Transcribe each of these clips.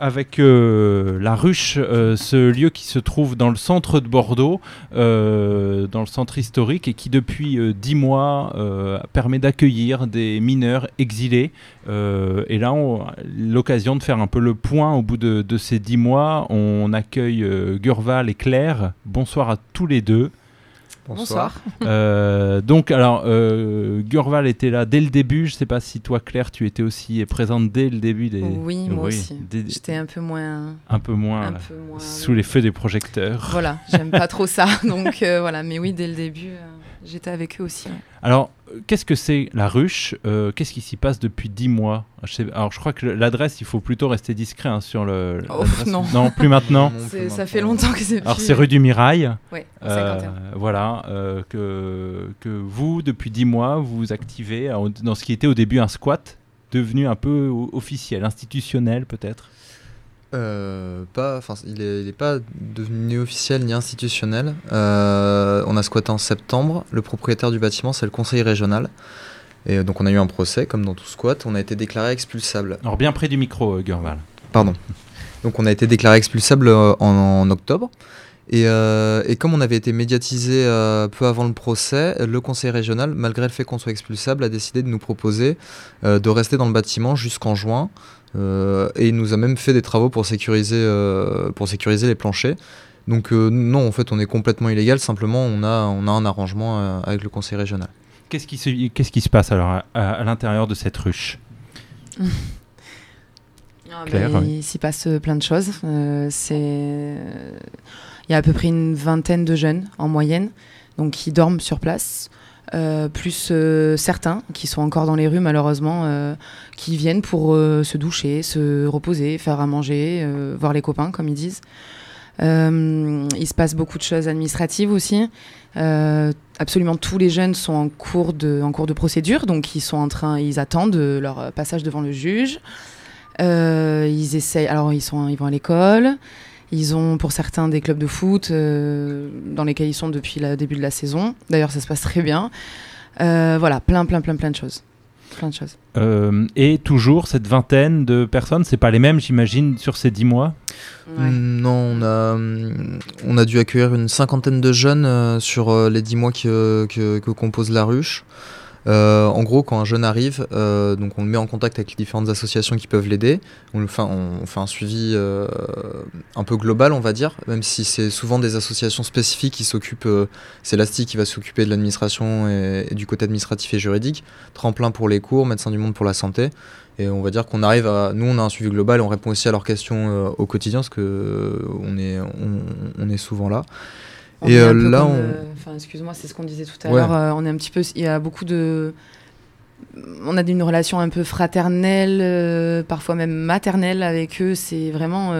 avec euh, la ruche, euh, ce lieu qui se trouve dans le centre de Bordeaux, euh, dans le centre historique, et qui depuis dix mois permet d'accueillir des mineurs exilés. et là, l'occasion de faire un peu le point au bout de, de ces dix mois. On accueille Gurval et Claire. Bonsoir à tous les deux. Bonsoir. Euh, donc, alors, euh, Gurval était là dès le début. Je ne sais pas si toi, Claire, tu étais aussi présente dès le début des. Oui, moi aussi. J'étais un peu moins. Un peu moins. sous les feux des projecteurs. Voilà, j'aime pas trop ça. Donc euh, voilà, mais oui, dès le début, j'étais avec eux aussi. Alors, qu'est-ce que c'est la ruche euh, Qu'est-ce qui s'y passe depuis 10 mois? Alors, je crois que l'adresse, il faut plutôt rester discret hein, sur le. Oh, non. non. plus maintenant. ça fait longtemps que c'est. Alors, c'est rue du Mirail. Oui, euh, Voilà, euh, que, que vous, depuis 10 mois, vous vous activez dans ce qui était au début un squat, devenu un peu officiel, institutionnel peut-être? Euh, pas, enfin, il n'est pas devenu officiel ni institutionnel. Euh, on a squatté en septembre. Le propriétaire du bâtiment, c'est le conseil régional. Et euh, donc on a eu un procès, comme dans tout squat. On a été déclaré expulsable. Alors bien près du micro, Gurval. Pardon. Donc on a été déclaré expulsable en, octobre. Et, et, comme on avait été médiatisé peu avant le procès, le conseil régional, malgré le fait qu'on soit expulsable, a décidé de nous proposer de rester dans le bâtiment jusqu'en juin. Euh, et il nous a même fait des travaux pour sécuriser, euh, pour sécuriser les planchers. Donc euh, non, en fait, on est complètement illégal. Simplement, on a, on a un arrangement avec le conseil régional. Qu'est-ce qui, se, qu'est-ce qui se passe alors à, l'intérieur de cette ruche? Ah, Il s'y passe plein de choses. c'est... Il y a à peu près une vingtaine de jeunes en moyenne, donc qui dorment sur place. Euh, plus euh, certains qui sont encore dans les rues malheureusement, euh, qui viennent pour se doucher, se reposer, faire à manger, voir les copains comme ils disent. il se passe beaucoup de choses administratives aussi. absolument tous les jeunes sont en cours de, en cours de procédure, donc ils sont en train, ils attendent leur passage devant le juge. ils essayent, alors ils sont, ils vont à l'école. Ils ont pour certains des clubs de foot euh, dans lesquels ils sont depuis le début de la saison. D'ailleurs, ça se passe très bien. Euh, voilà, plein, plein, plein, plein de choses. Plein de choses. Euh, et toujours cette vingtaine de personnes, c'est pas les mêmes, j'imagine, sur ces dix mois? Non, on a, on a dû accueillir une cinquantaine de jeunes sur les dix mois que, que, que compose la ruche. Euh, en gros, quand un jeune arrive, euh, donc on le met en contact avec les différentes associations qui peuvent l'aider. On, fait, on fait un suivi euh, un peu global, on va dire, même si c'est souvent des associations spécifiques qui s'occupent. c'est l'ASTI qui va s'occuper de l'administration et, du côté administratif et juridique. Tremplin pour les cours, médecins du monde pour la santé. Et on va dire qu'on arrive à. Nous, on a un suivi global, on répond aussi à leurs questions au quotidien, parce qu'on on est, on est souvent là et là, on... enfin, excuse-moi, c'est ce qu'on disait tout à l'heure. Euh, on est un petit peu, il y a beaucoup de, on a une relation un peu fraternelle, euh, parfois même maternelle avec eux. C'est vraiment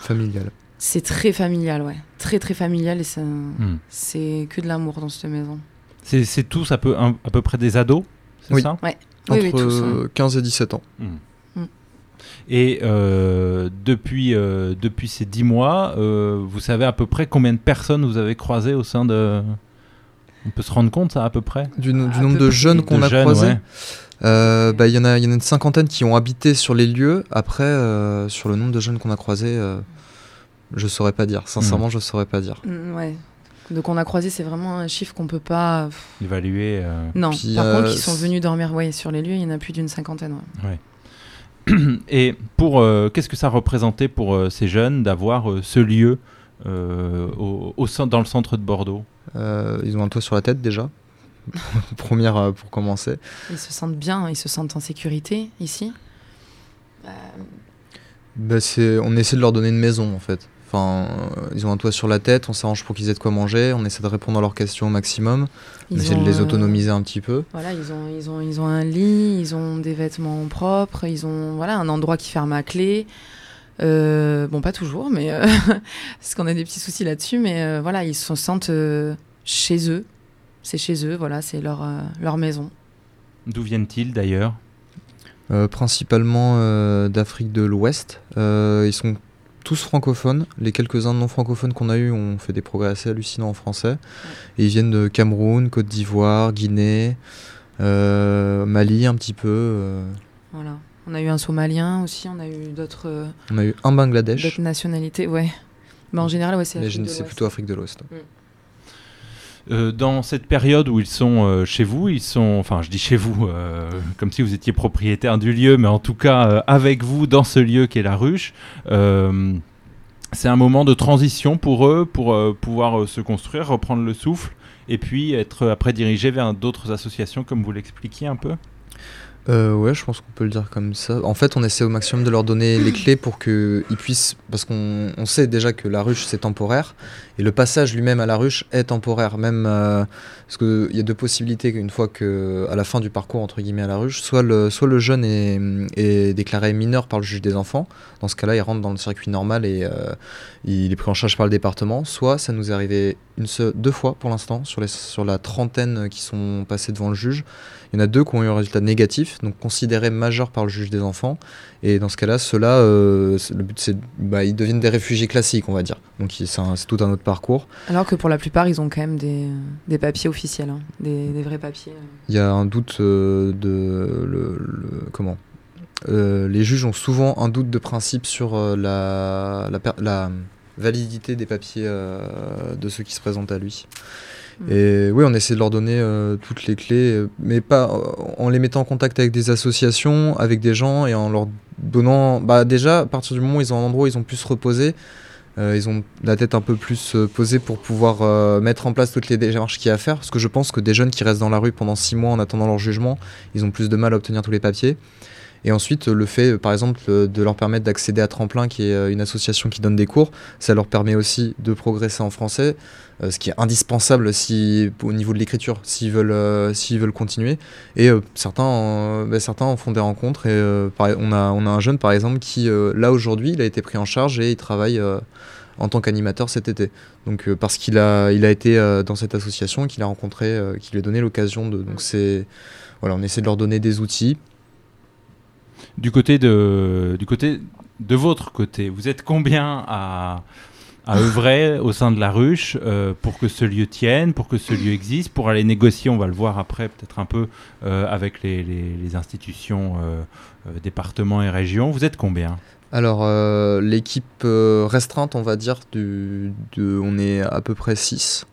familial. C'est très familial, ouais, très très familial et ça, hmm. c'est que de l'amour dans cette maison. C'est tous à peu, à peu près des ados, c'est ça? Ouais. Entre oui, tous, 15 et 17 ans. Hmm. Et euh, depuis, euh, depuis ces dix mois, euh, vous savez à peu près combien de personnes vous avez croisées au sein de... On peut se rendre compte, ça, à peu près? Du, nombre de jeunes qu'on a croisés bah, Il y, en a, y en a une cinquantaine qui ont habité sur les lieux. Après, sur le nombre de jeunes qu'on a croisés, je ne saurais pas dire. Sincèrement, hmm. je ne saurais pas dire. Mm, ouais. Donc on a croisé, c'est vraiment un chiffre qu'on peut pas évaluer. Non. Par contre, qui sont venus dormir ouais, sur les lieux, il y en a plus d'une cinquantaine. Ouais. Et pour euh, qu'est-ce que ça représentait pour euh, ces jeunes d'avoir euh, ce lieu au, dans le centre de Bordeaux? Ils ont un toit sur la tête déjà. Première pour commencer. Ils se sentent bien, ils se sentent en sécurité ici? Bah, on essaie de leur donner une maison en fait. Enfin, ils ont un toit sur la tête, on s'arrange pour qu'ils aient de quoi manger, on essaie de répondre à leurs questions au maximum, on essaie de les autonomiser un petit peu. Voilà, ils ont, ils, ont, ils ont un lit, ils ont des vêtements propres, ils ont voilà, un endroit qui ferme à clé. Euh, bon, pas toujours, mais euh, parce qu'on a des petits soucis là-dessus, mais euh, voilà, ils se sentent chez eux. C'est chez eux, voilà, c'est leur, leur maison. D'où viennent-ils d'ailleurs? Principalement d'Afrique de l'Ouest. ils sont tous francophones. Les quelques-uns non francophones qu'on a eu ont fait des progrès assez hallucinants en français. Et ils viennent de Cameroun, Côte d'Ivoire, Guinée, euh, Mali un petit peu. Euh. Voilà. On a eu un Somalien aussi, on a eu d'autres. On a eu un Bangladesh. D'autres nationalités, ouais. Mais en général, ouais, c'est. c'est plutôt Afrique de l'Ouest. Euh, dans cette période où ils sont euh, chez vous, ils sont, enfin je dis chez vous, euh, comme si vous étiez propriétaire du lieu, mais en tout cas avec vous dans ce lieu qui est la ruche, c'est un moment de transition pour eux, pour pouvoir se construire, reprendre le souffle, et puis être après dirigé vers d'autres associations, comme vous l'expliquiez un peu euh, ouais, je pense qu'on peut le dire comme ça. En fait, on essaie au maximum de leur donner les clés pour qu'ils puissent. Parce qu'on sait déjà que la ruche, c'est temporaire. Et le passage lui-même à la ruche est temporaire. Même. Euh, parce qu'il y a deux possibilités une fois que, la fin du parcours, entre guillemets, à la ruche, soit le, soit le jeune est, est déclaré mineur par le juge des enfants. Dans ce cas-là, il rentre dans le circuit normal et euh, il est pris en charge par le département. Soit ça nous est arrivé une deux fois pour l'instant, sur, les, sur la trentaine qui sont passés devant le juge. Il y en a deux qui ont eu un résultat négatif, donc considérés majeurs par le juge des enfants. Et dans ce cas-là, ceux-là, euh, le but, c'est bah, ils deviennent des réfugiés classiques, on va dire. Donc c'est tout un autre parcours. Alors que pour la plupart, ils ont quand même des, des papiers officiels, hein. des, des, vrais papiers. Il y a un doute euh, de. Le, comment euh, Les juges ont souvent un doute de principe sur la, la, la validité des papiers de ceux qui se présentent à lui. Mm. Et oui, on essaie de leur donner euh, toutes les clés, mais pas en les mettant en contact avec des associations, avec des gens et en leur donnant. Bah, déjà, à partir du moment où ils ont un endroit où ils ont pu se reposer, euh, ils ont la tête un peu plus euh, posée pour pouvoir mettre en place toutes les démarches qu'il y a à faire. Parce que je pense que des jeunes qui restent dans la rue pendant six mois en attendant leur jugement, ils ont plus de mal à obtenir tous les papiers. Et ensuite, le fait, par exemple, de leur permettre d'accéder à Tremplin, qui est une association qui donne des cours, ça leur permet aussi de progresser en français. Euh, ce qui est indispensable si, au niveau de l'écriture, s'ils veulent, euh, s'ils veulent continuer. Et euh, certains, bah, certains en font des rencontres. Et on, a, on a un jeune, par exemple, qui, là, aujourd'hui, il a été pris en charge et il travaille en tant qu'animateur cet été. Donc parce qu'il a, il a été dans cette association, qu'il a rencontré, qui lui a donné l'occasion de. Donc c'est, voilà, on essaie de leur donner des outils. Du côté de, du côté de votre côté, vous êtes combien à œuvrer au sein de la ruche euh, pour que ce lieu tienne, pour que ce lieu existe, pour aller négocier, on va le voir après peut-être un peu euh, avec les, institutions, euh, départements et régions. Vous êtes combien? Alors, l'équipe restreinte, on va dire, on est à peu près 6.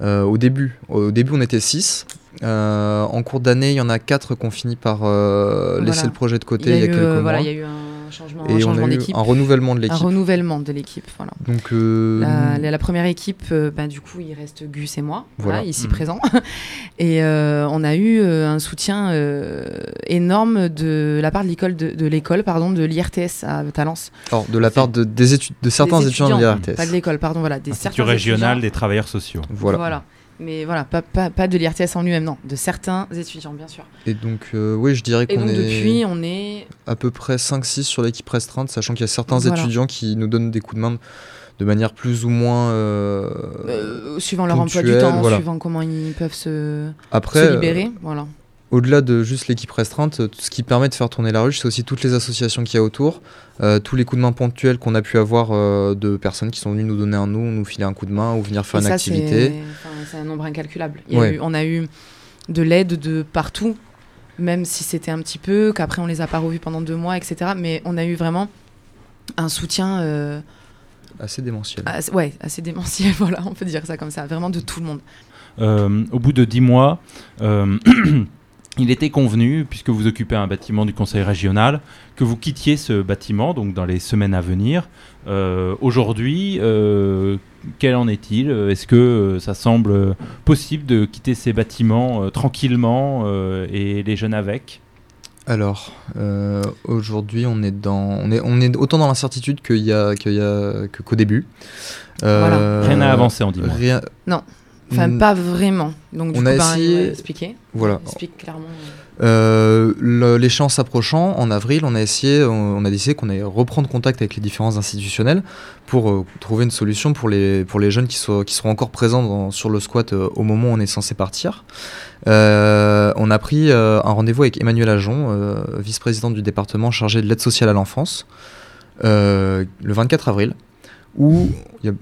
au début, au début, on était 6. En cours d'année, il y en a 4 qui ont fini par laisser le projet de côté il y a, quelques mois. Voilà, il y a eu un un changement, et on a eu un renouvellement de l'équipe. Un renouvellement de l'équipe, voilà. Donc euh, la, première équipe, euh, bah, du coup, il reste Gus et moi, voilà, ici mmh. présents. et euh, on a eu un soutien énorme de la part de l'école de, l'école, pardon, de l'IRTS à Talence. Alors de la part de, des études, de certains étudiants, de l'IRTS. Pas de l'école, pardon, voilà, des Institut régional des travailleurs sociaux. Voilà. voilà. Mais voilà, pas, pas, pas de l'IRTS en lui-même, non, de certains étudiants, bien sûr. Et donc, euh, oui, je dirais qu'on est. depuis, on est. À peu près 5-6 sur l'équipe restreinte, sachant qu'il y a certains étudiants qui nous donnent des coups de main de manière plus ou moins. Euh, euh, suivant leur emploi du temps, suivant comment ils peuvent se, Après, se libérer. voilà au-delà de juste l'équipe restreinte, ce qui permet de faire tourner la ruche, c'est aussi toutes les associations qu'il y a autour, euh, tous les coups de main ponctuels qu'on a pu avoir euh, de personnes qui sont venues nous donner un nous, nous filer un coup de main ou venir faire une activité. C'est un nombre incalculable. on a eu de l'aide de partout, même si c'était un petit peu, qu'après on les a pas revus pendant deux mois, etc. Mais on a eu vraiment un soutien. Euh, assez démentiel. ouais, assez démentiel, voilà, on peut dire ça comme ça, vraiment de tout le monde. au bout de dix mois, il était convenu, puisque vous occupez un bâtiment du conseil régional, que vous quittiez ce bâtiment, donc dans les semaines à venir. Euh, aujourd'hui, euh, quel en est-il? Est-ce que euh, ça semble possible de quitter ces bâtiments tranquillement et les jeunes avec? Alors, aujourd'hui, on est dans, on est, on est autant dans l'incertitude qu'il y a, qu'il y a qu'au début. Rien n'a avancé en 10 mois. Rien... Non. Enfin, mm. pas vraiment. Donc, du on coup, a essayé. expliquer. Voilà. Explique clairement. Euh, L'échéance approchant, en avril, on a essayé, on, a décidé qu'on allait reprendre contact avec les différents institutionnels pour euh, trouver une solution pour les, pour les jeunes qui, sont qui seront encore présents sur le squat euh, au moment où on est censé partir. Euh, on a pris un rendez-vous avec Emmanuel Ajon, vice-président du département chargé de l'aide sociale à l'enfance, le 24 avril où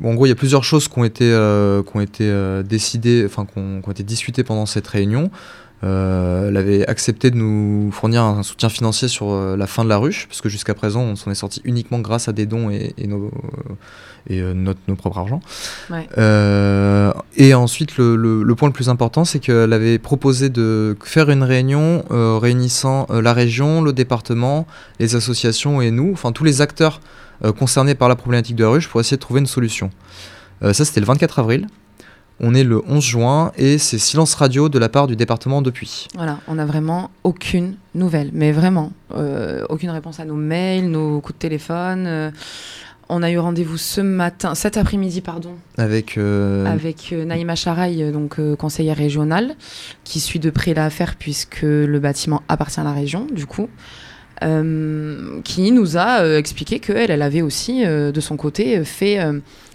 en gros il y a plusieurs choses qui ont été, euh, qui ont été euh, décidées, enfin qui ont, été discutées pendant cette réunion. Elle avait accepté de nous fournir un soutien financier sur la fin de la ruche, parce que jusqu'à présent, on s'en est sorti uniquement grâce à des dons et, nos, et notre, nos propres argent. et ensuite, le, le, point le plus important, c'est qu'elle avait proposé de faire une réunion réunissant la région, le département, les associations et nous, enfin tous les acteurs concernés par la problématique de la ruche, pour essayer de trouver une solution. ça, c'était le 24 avril. On est le 11 juin et c'est silence radio de la part du département depuis. Voilà, on n'a vraiment aucune nouvelle, mais vraiment euh, aucune réponse à nos mails, nos coups de téléphone. Euh, on a eu rendez-vous ce matin, cet après-midi, pardon, avec euh, avec Naïma Charaï, donc conseillère régionale, qui suit de près l'affaire puisque le bâtiment appartient à la région, du coup. Qui nous a expliqué qu'elle elle avait aussi de son côté fait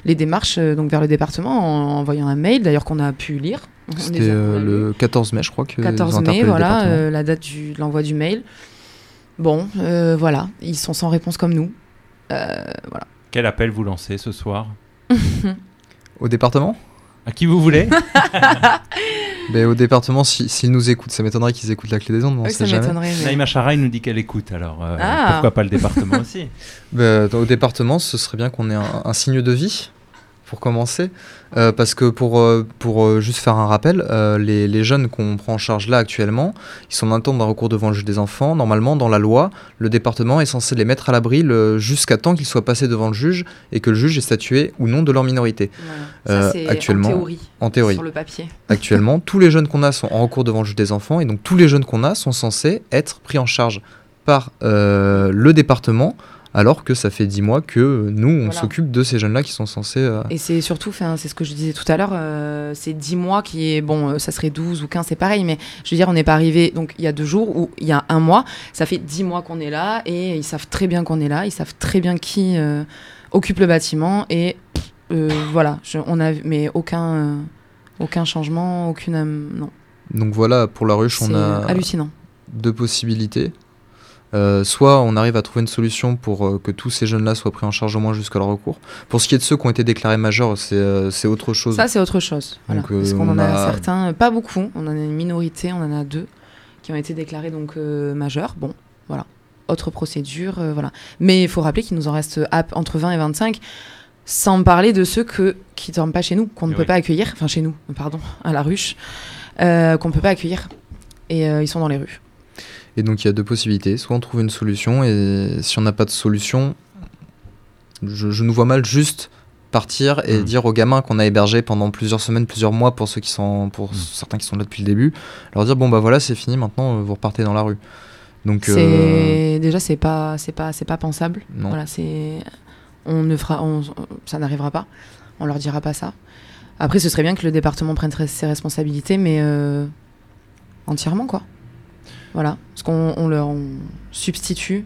les démarches euh, donc vers le département en envoyant un mail, d'ailleurs qu'on a pu lire. C'était euh, le 14 mai, je crois que. 14 mai, voilà, euh, la date de l'envoi du mail. Bon, voilà, ils sont sans réponse comme nous. voilà. Quel appel vous lancez ce soir? Au département? À qui vous voulez? Mais au département, s'ils nous écoutent, ça m'étonnerait qu'ils écoutent la clé des ondes. Oui, ça m'étonnerait. Mais... Naïma Charaï nous dit qu'elle écoute, alors ah. pourquoi pas le département aussi bah, Au département, ce serait bien qu'on ait un signe de vie pour commencer. Euh, parce que pour, euh, pour euh, juste faire un rappel, les, les, jeunes qu'on prend en charge là actuellement, ils sont en attente d'un recours devant le juge des enfants. Normalement, dans la loi, le département est censé les mettre à l'abri jusqu'à temps qu'ils soient passés devant le juge et que le juge ait statué ou non de leur minorité. Ça, actuellement, en théorie, en théorie. Sur le papier. Actuellement, tous les jeunes qu'on a sont en recours devant le juge des enfants et donc tous les jeunes qu'on a sont censés être pris en charge par le département alors que ça fait dix mois que nous, on s'occupe de ces jeunes-là qui sont censés... Euh, et c'est surtout, c'est ce que je disais tout à l'heure, euh, c'est dix mois qui est, bon, euh, ça serait 12 ou 15, c'est pareil, mais je veux dire, on n'est pas arrivé, donc il y a deux jours ou il y a un mois, ça fait dix mois qu'on est là, et ils savent très bien qu'on est là, ils savent très bien qui occupe le bâtiment, et voilà, on a, mais aucun, aucun changement, aucune... non. Donc voilà, pour la ruche, on a... hallucinant. Deux possibilités. Euh, soit on arrive à trouver une solution pour euh, que tous ces jeunes-là soient pris en charge au moins jusqu'à leur recours. Pour ce qui est de ceux qui ont été déclarés majeurs, c'est euh, autre chose. Ça, c'est autre chose. Parce qu'on en a... certains, pas beaucoup, on en a une minorité, on en a deux qui ont été déclarés donc majeurs. Bon, voilà. Autre procédure, voilà. Mais il faut rappeler qu'il nous en reste entre 20 et 25 sans parler de ceux que, qui ne dorment pas chez nous, qu'on ne peut pas accueillir, enfin chez nous, pardon, à la ruche, qu'on ne peut pas accueillir. Et ils sont dans les rues. Et donc il y a deux possibilités. Soit on trouve une solution, et si on n'a pas de solution, je, nous vois mal juste partir et hmm. dire aux gamins qu'on a hébergés pendant plusieurs semaines, plusieurs mois pour ceux qui sont, pour hmm. certains qui sont là depuis le début, leur dire bon bah voilà c'est fini maintenant vous repartez dans la rue. Donc euh... déjà c'est pas c'est pas c'est pas pensable. Voilà c'est on ne fera ça n'arrivera pas. On leur dira pas ça. Après ce serait bien que le département prenne ses responsabilités mais euh, entièrement quoi. Voilà, parce qu'on leur substitue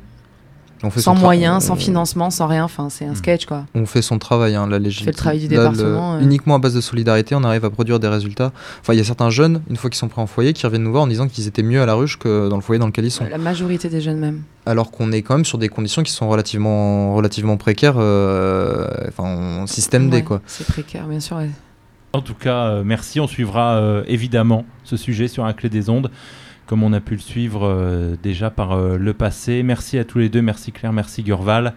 sans moyens, sans financement, sans rien. Enfin, c'est un hmm. sketch, quoi. On fait son travail, hein, la législation. fait le travail du département. Uniquement à base de solidarité, on arrive à produire des résultats. Enfin, il y a certains jeunes, une fois qu'ils sont pris en foyer, qui reviennent nous voir en disant qu'ils étaient mieux à la ruche que dans le foyer dans lequel ils sont. La majorité des jeunes même. Alors qu'on est quand même sur des conditions qui sont relativement, relativement précaires, euh, enfin, système D, quoi. C'est précaire, bien sûr. En tout cas, euh, merci. On suivra euh, évidemment ce sujet sur un clé des ondes comme on a pu le suivre euh, déjà par euh, le passé. Merci à tous les deux, merci Claire, merci Gurval.